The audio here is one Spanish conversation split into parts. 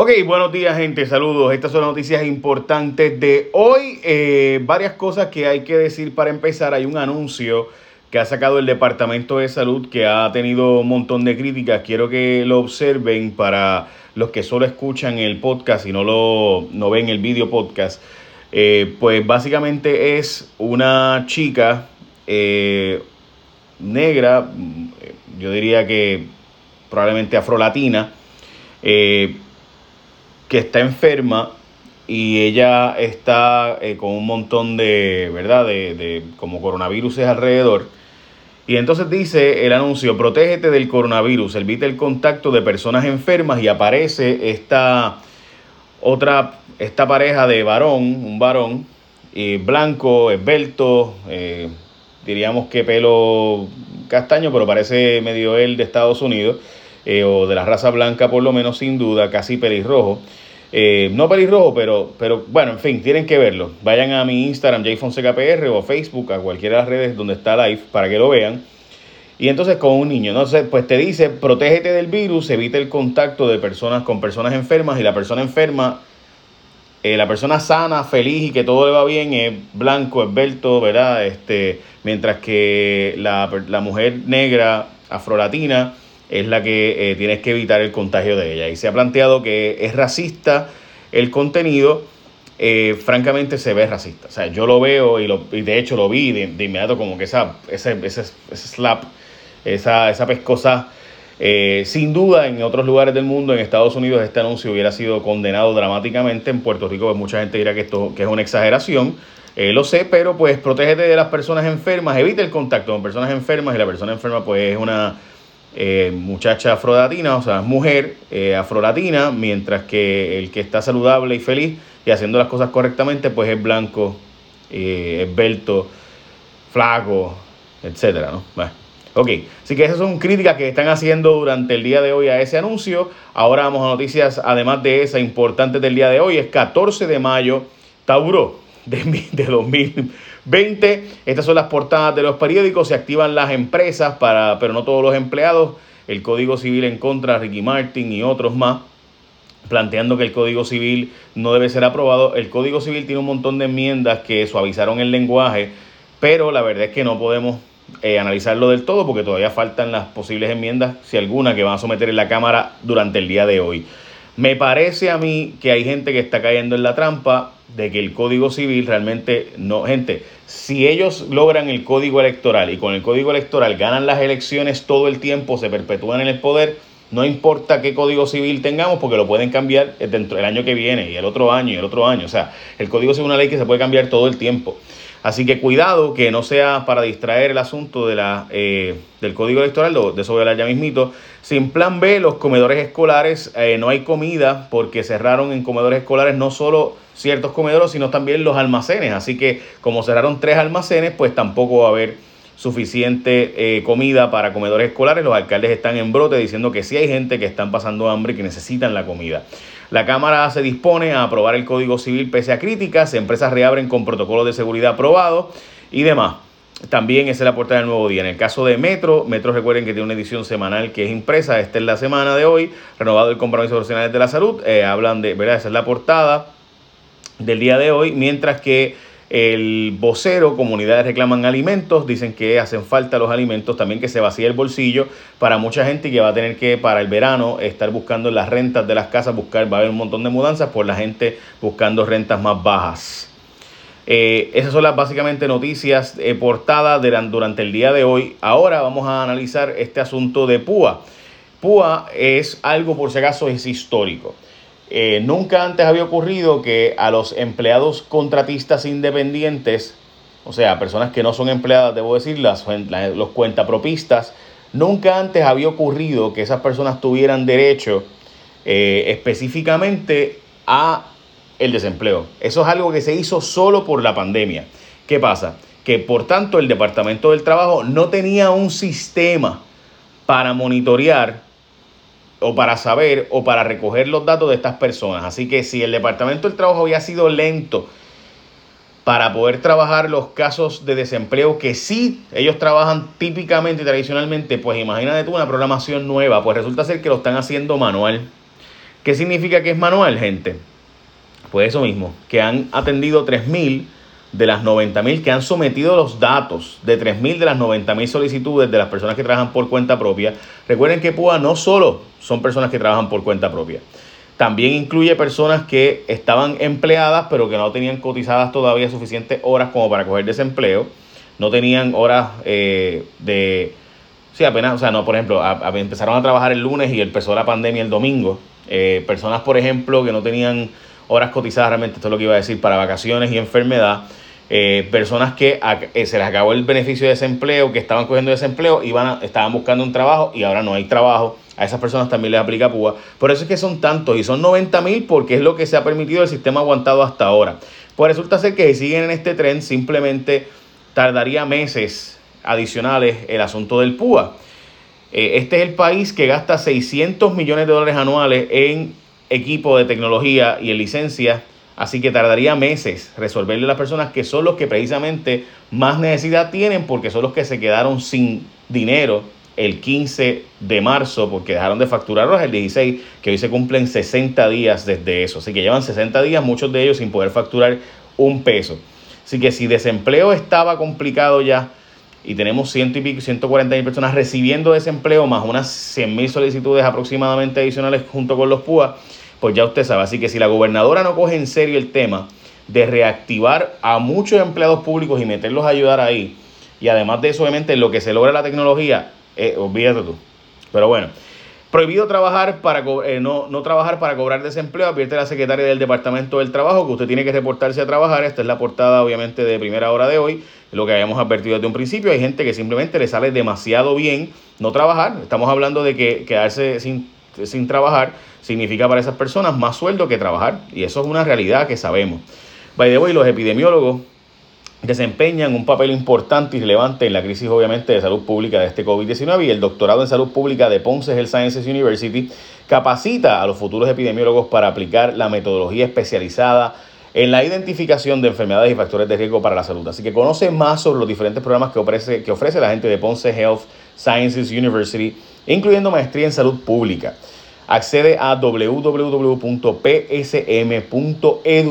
Ok, buenos días gente, saludos. Estas son las noticias importantes de hoy. Eh, varias cosas que hay que decir para empezar. Hay un anuncio que ha sacado el Departamento de Salud que ha tenido un montón de críticas. Quiero que lo observen para los que solo escuchan el podcast y no, lo, no ven el video podcast. Eh, pues básicamente es una chica eh, negra, yo diría que probablemente afrolatina, eh, que está enferma y ella está eh, con un montón de, ¿verdad? De, de como coronavirus alrededor. Y entonces dice el anuncio, protégete del coronavirus, evita el contacto de personas enfermas y aparece esta otra, esta pareja de varón, un varón, eh, blanco, esbelto, eh, diríamos que pelo castaño, pero parece medio él de Estados Unidos, o de la raza blanca por lo menos sin duda, casi pelirrojo. Eh, no pelirrojo, pero, pero bueno, en fin, tienen que verlo. Vayan a mi Instagram, JFonsecaPR o Facebook, a cualquiera de las redes donde está live para que lo vean. Y entonces con un niño, ¿no? Entonces, pues te dice, protégete del virus, evita el contacto de personas con personas enfermas y la persona enferma, eh, la persona sana, feliz y que todo le va bien es blanco, esbelto, ¿verdad? Este, mientras que la, la mujer negra, afrolatina, es la que eh, tienes que evitar el contagio de ella. Y se ha planteado que es racista el contenido, eh, francamente se ve racista. O sea, yo lo veo y, lo, y de hecho lo vi de, inmediato como que esa, ese, ese, ese slap, esa, esa pescosa. Eh, sin duda, en otros lugares del mundo, en Estados Unidos, este anuncio hubiera sido condenado dramáticamente. En Puerto Rico, pues, mucha gente dirá que esto que es una exageración. lo sé, pero pues protégete de las personas enfermas, evita el contacto con personas enfermas y la persona enferma pues es una eh, muchacha afrolatina, o sea, mujer eh, afrolatina, mientras que el que está saludable y feliz y haciendo las cosas correctamente, pues es blanco, eh, esbelto, flaco, etcétera, ¿no? Bueno, ok, así que esas son críticas que están haciendo durante el día de hoy a ese anuncio. Ahora vamos a noticias, además de esa importante del día de hoy, es 14 de mayo, Tauro de, de 2000. 20. Estas son las portadas de los periódicos. Se activan las empresas, para, pero no todos los empleados. El Código Civil en contra Ricky Martin y otros más, planteando que el Código Civil no debe ser aprobado. El Código Civil tiene un montón de enmiendas que suavizaron el lenguaje, pero la verdad es que no podemos eh, analizarlo del todo porque todavía faltan las posibles enmiendas, si alguna, que van a someter en la Cámara durante el día de hoy. Me parece a mí que hay gente que está cayendo en la trampa de que el Código Civil realmente no, gente, si ellos logran el Código Electoral y con el Código Electoral ganan las elecciones todo el tiempo, se perpetúan en el poder, no importa qué Código Civil tengamos porque lo pueden cambiar dentro del año que viene y el otro año y el otro año, o sea, el Código Civil es una ley que se puede cambiar todo el tiempo. Así que cuidado que no sea para distraer el asunto de la, eh, del código electoral, de eso voy a hablar ya mismito. Sin plan B, los comedores escolares, eh, no hay comida porque cerraron en comedores escolares no solo ciertos comedores, sino también los almacenes. Así que como cerraron tres almacenes, pues tampoco va a haber suficiente eh, comida para comedores escolares. Los alcaldes están en brote diciendo que sí hay gente que están pasando hambre y que necesitan la comida. La Cámara se dispone a aprobar el Código Civil pese a críticas, empresas reabren con protocolos de seguridad aprobados y demás. También esa es la portada del nuevo día. En el caso de Metro, Metro recuerden que tiene una edición semanal que es impresa. Esta es la semana de hoy. Renovado el compromiso profesional de la salud. Eh, hablan de, ¿verdad? Esa es la portada del día de hoy. Mientras que el vocero, comunidades reclaman alimentos, dicen que hacen falta los alimentos, también que se vacíe el bolsillo para mucha gente que va a tener que para el verano estar buscando las rentas de las casas, buscar, va a haber un montón de mudanzas por la gente buscando rentas más bajas. Eh, esas son las básicamente noticias eh, portadas durante el día de hoy. Ahora vamos a analizar este asunto de PUA. PUA es algo, por si acaso, es histórico. Eh, nunca antes había ocurrido que a los empleados contratistas independientes, o sea, personas que no son empleadas, debo decir, las, los cuentapropistas, nunca antes había ocurrido que esas personas tuvieran derecho eh, específicamente a el desempleo. Eso es algo que se hizo solo por la pandemia. ¿Qué pasa? Que por tanto el Departamento del Trabajo no tenía un sistema para monitorear o para saber o para recoger los datos de estas personas. Así que si el Departamento del Trabajo había sido lento para poder trabajar los casos de desempleo que sí ellos trabajan típicamente y tradicionalmente, pues imagínate tú una programación nueva, pues resulta ser que lo están haciendo manual. ¿Qué significa que es manual, gente? Pues eso mismo, que han atendido 3.000 de las 90.000 que han sometido los datos de 3.000 de las 90.000 solicitudes de las personas que trabajan por cuenta propia. Recuerden que PUA no solo son personas que trabajan por cuenta propia, también incluye personas que estaban empleadas pero que no tenían cotizadas todavía suficientes horas como para coger desempleo, no tenían horas eh, de... Sí, apenas, o sea, no, por ejemplo, empezaron a trabajar el lunes y empezó la pandemia el domingo. Eh, personas, por ejemplo, que no tenían horas cotizadas, realmente esto es lo que iba a decir, para vacaciones y enfermedad. Eh, personas que se les acabó el beneficio de desempleo, que estaban cogiendo desempleo, iban estaban buscando un trabajo y ahora no hay trabajo. A esas personas también les aplica PUA. Por eso es que son tantos y son 90 mil porque es lo que se ha permitido el sistema aguantado hasta ahora. Pues resulta ser que si siguen en este tren simplemente tardaría meses adicionales el asunto del PUA. Eh, este es el país que gasta 600 millones de dólares anuales en equipo de tecnología y en licencias, así que tardaría meses resolverle a las personas que son los que precisamente más necesidad tienen porque son los que se quedaron sin dinero el 15 de marzo porque dejaron de facturarlos el 16, que hoy se cumplen 60 días desde eso. Así que llevan 60 días muchos de ellos sin poder facturar un peso. Así que si desempleo estaba complicado ya y tenemos ciento y pico, 140 mil personas recibiendo desempleo más unas 100 mil solicitudes aproximadamente adicionales junto con los PUA, pues ya usted sabe. Así que si la gobernadora no coge en serio el tema de reactivar a muchos empleados públicos y meterlos a ayudar ahí, y además de eso, obviamente, lo que se logra la tecnología eh, olvídate tú. Pero bueno, prohibido trabajar para eh, no, no trabajar para cobrar desempleo, advierte la secretaria del Departamento del Trabajo que usted tiene que reportarse a trabajar. Esta es la portada, obviamente, de primera hora de hoy. Lo que habíamos advertido desde un principio, hay gente que simplemente le sale demasiado bien no trabajar. Estamos hablando de que quedarse sin, sin trabajar significa para esas personas más sueldo que trabajar. Y eso es una realidad que sabemos. By the way, los epidemiólogos desempeñan un papel importante y relevante en la crisis obviamente de salud pública de este COVID-19 y el doctorado en salud pública de Ponce Health Sciences University capacita a los futuros epidemiólogos para aplicar la metodología especializada en la identificación de enfermedades y factores de riesgo para la salud. Así que conoce más sobre los diferentes programas que ofrece, que ofrece la gente de Ponce Health Sciences University, incluyendo maestría en salud pública. Accede a www.psm.edu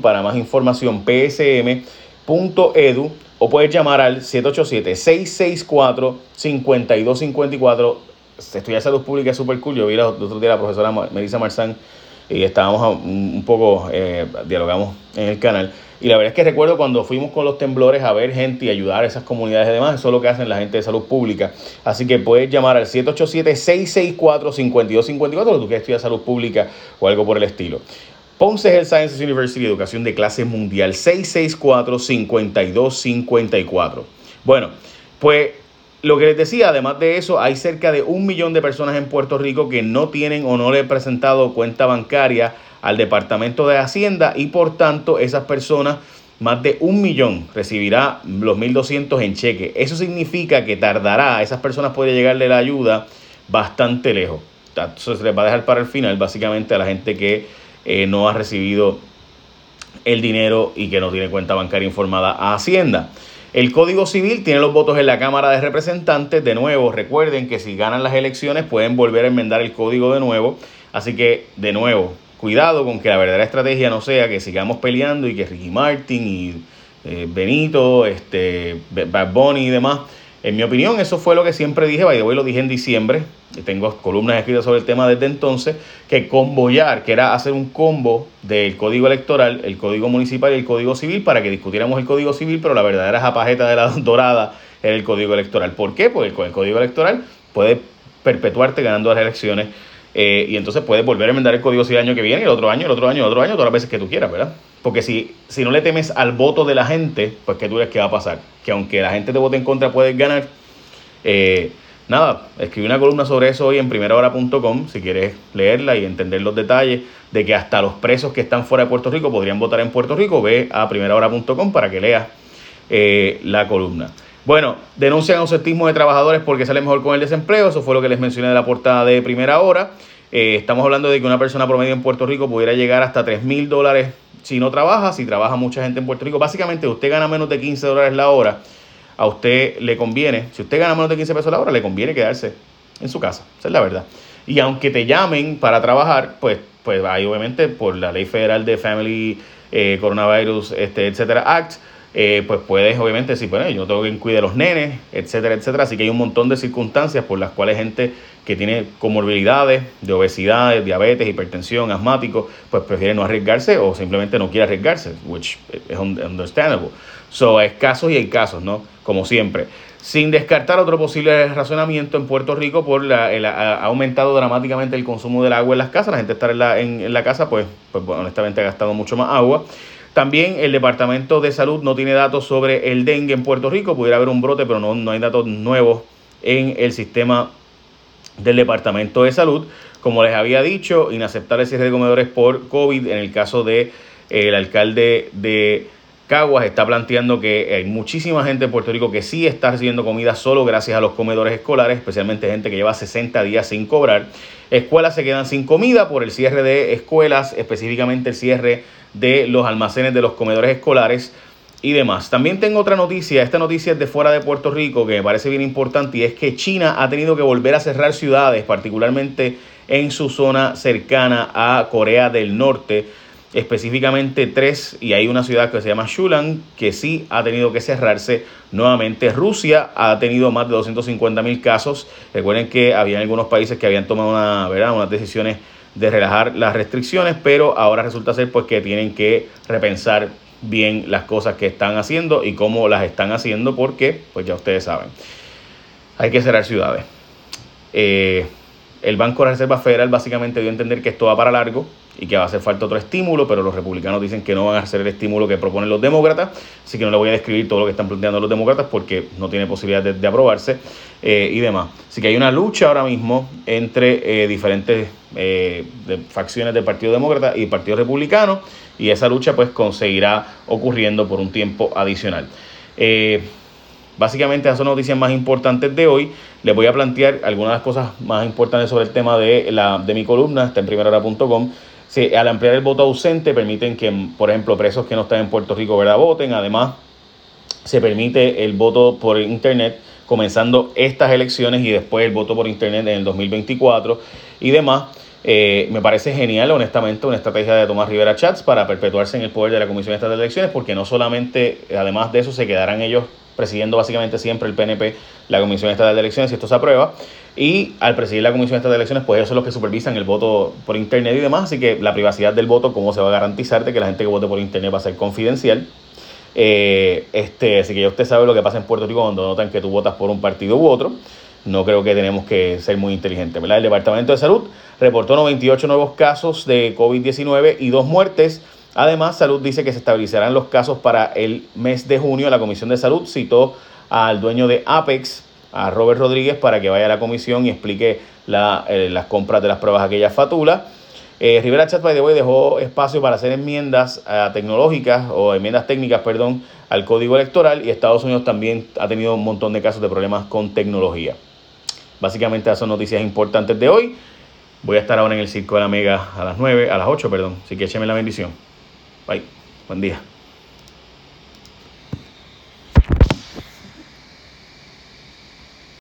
para más información. PSM edu o puedes llamar al 787-664-5254. Estudiar salud pública es súper cool. Yo vi el otro día la profesora Melissa Marzán y estábamos un poco, eh, dialogamos en el canal. Y la verdad es que recuerdo cuando fuimos con los temblores a ver gente y ayudar a esas comunidades y demás, eso es lo que hacen la gente de salud pública. Así que puedes llamar al 787-664-5254 si tú quieres estudiar salud pública o algo por el estilo. Ponce Health Sciences University, educación de clase mundial, 664-5254. Bueno, pues lo que les decía, además de eso, hay cerca de un millón de personas en Puerto Rico que no tienen o no le han presentado cuenta bancaria al Departamento de Hacienda y por tanto esas personas, más de un millón, recibirá los 1.200 en cheque. Eso significa que tardará, a esas personas puede llegarle la ayuda bastante lejos. Eso se les va a dejar para el final, básicamente a la gente que eh, no ha recibido el dinero y que no tiene cuenta bancaria informada a Hacienda. El Código Civil tiene los votos en la Cámara de Representantes. De nuevo, recuerden que si ganan las elecciones pueden volver a enmendar el código de nuevo. Así que, de nuevo, cuidado con que la verdadera estrategia no sea que sigamos peleando y que Ricky Martin y eh, Benito, este, Bad Bunny y demás en mi opinión, eso fue lo que siempre dije, by lo dije en diciembre, tengo columnas escritas sobre el tema desde entonces, que convoyar, que era hacer un combo del código electoral, el código municipal y el código civil para que discutiéramos el código civil, pero la verdadera japajeta de la dorada era el código electoral. ¿Por qué? Porque con el código electoral puede perpetuarte ganando las elecciones eh, y entonces puedes volver a enmendar el código civil el año que viene, el otro año, el otro año, el otro año, todas las veces que tú quieras, ¿verdad? Porque si, si no le temes al voto de la gente, pues ¿qué tú crees que va a pasar? Que aunque la gente te vote en contra, puedes ganar. Eh, nada, escribí una columna sobre eso hoy en primerahora.com, si quieres leerla y entender los detalles de que hasta los presos que están fuera de Puerto Rico podrían votar en Puerto Rico, ve a primerahora.com para que leas eh, la columna. Bueno, denuncian ausentismo de trabajadores porque sale mejor con el desempleo, eso fue lo que les mencioné de la portada de primera hora. Eh, estamos hablando de que una persona promedio en Puerto Rico pudiera llegar hasta 3 mil dólares si no trabaja, si trabaja mucha gente en Puerto Rico. Básicamente, usted gana menos de 15 dólares la hora, a usted le conviene, si usted gana menos de 15 pesos la hora, le conviene quedarse en su casa. Esa es la verdad. Y aunque te llamen para trabajar, pues, pues hay obviamente por la ley federal de Family eh, Coronavirus, este, etcétera, Act, eh, pues puedes obviamente decir, bueno, yo tengo que cuidar a los nenes, etcétera, etcétera. Así que hay un montón de circunstancias por las cuales gente que tiene comorbilidades de obesidad, diabetes, hipertensión, asmático, pues prefiere no arriesgarse o simplemente no quiere arriesgarse, which is understandable. So, hay casos y hay casos, ¿no? Como siempre. Sin descartar otro posible razonamiento en Puerto Rico por la, ha aumentado dramáticamente el consumo del agua en las casas. La gente estar en la, en, la casa, pues, pues honestamente ha gastado mucho más agua. También el Departamento de Salud no tiene datos sobre el dengue en Puerto Rico. Pudiera haber un brote, pero no, no hay datos nuevos en el sistema del Departamento de Salud. Como les había dicho, inaceptable cierre de comedores por COVID. En el caso de eh, el alcalde de Caguas está planteando que hay muchísima gente en Puerto Rico que sí está recibiendo comida solo gracias a los comedores escolares, especialmente gente que lleva 60 días sin cobrar. Escuelas se quedan sin comida por el cierre de escuelas, específicamente el cierre de los almacenes de los comedores escolares y demás. También tengo otra noticia, esta noticia es de fuera de Puerto Rico que me parece bien importante y es que China ha tenido que volver a cerrar ciudades, particularmente en su zona cercana a Corea del Norte, específicamente tres, y hay una ciudad que se llama Shulan, que sí ha tenido que cerrarse nuevamente. Rusia ha tenido más de 250 mil casos. Recuerden que había algunos países que habían tomado una, ¿verdad? unas decisiones de relajar las restricciones, pero ahora resulta ser pues que tienen que repensar bien las cosas que están haciendo y cómo las están haciendo, porque, pues ya ustedes saben, hay que cerrar ciudades. Eh, el Banco de Reserva Federal básicamente dio a entender que esto va para largo y que va a hacer falta otro estímulo, pero los republicanos dicen que no van a hacer el estímulo que proponen los demócratas, así que no le voy a describir todo lo que están planteando los demócratas porque no tiene posibilidad de, aprobarse eh, y demás. Así que hay una lucha ahora mismo entre eh, diferentes facciones del Partido Demócrata y el Partido Republicano y esa lucha pues conseguirá ocurriendo por un tiempo adicional. Eh, básicamente esas son noticias más importantes de hoy. Les voy a plantear algunas de las cosas más importantes sobre el tema de, la, de mi columna, está en primerahora.com. Sí, al ampliar el voto ausente permiten que, por ejemplo, presos que no están en Puerto Rico ¿verdad? voten. Además, se permite el voto por Internet comenzando estas elecciones y después el voto por Internet en el 2024 y demás. Eh, me parece genial, honestamente, una estrategia de Tomás Rivera Chats para perpetuarse en el poder de la Comisión Estatal de Elecciones, porque no solamente, además de eso, se quedarán ellos presidiendo básicamente siempre el PNP, la Comisión Estatal de Elecciones, si esto se aprueba, y al presidir la Comisión Estatal de Elecciones, pues ellos son los que supervisan el voto por Internet y demás, así que la privacidad del voto, cómo se va a garantizar de que la gente que vote por Internet va a ser confidencial. Eh, este, así que ya usted sabe lo que pasa en Puerto Rico cuando notan que tú votas por un partido u otro no creo que tenemos que ser muy inteligentes. El Departamento de Salud reportó 98 nuevos casos de COVID-19 y dos muertes. Además, Salud dice que se estabilizarán los casos para el mes de junio. La Comisión de Salud citó al dueño de Apex, a Robert Rodríguez, para que vaya a la comisión y explique eh, las compras de las pruebas aquellas fatulas. Eh, Rivera Chat by the way, dejó espacio para hacer enmiendas eh, tecnológicas o enmiendas técnicas, perdón, al código electoral y Estados Unidos también ha tenido un montón de casos de problemas con tecnología. Básicamente esas son noticias importantes de hoy. Voy a estar ahora en el Circo de la Mega a las 9, a las 8, perdón. Así que écheme la bendición. Bye. Buen día.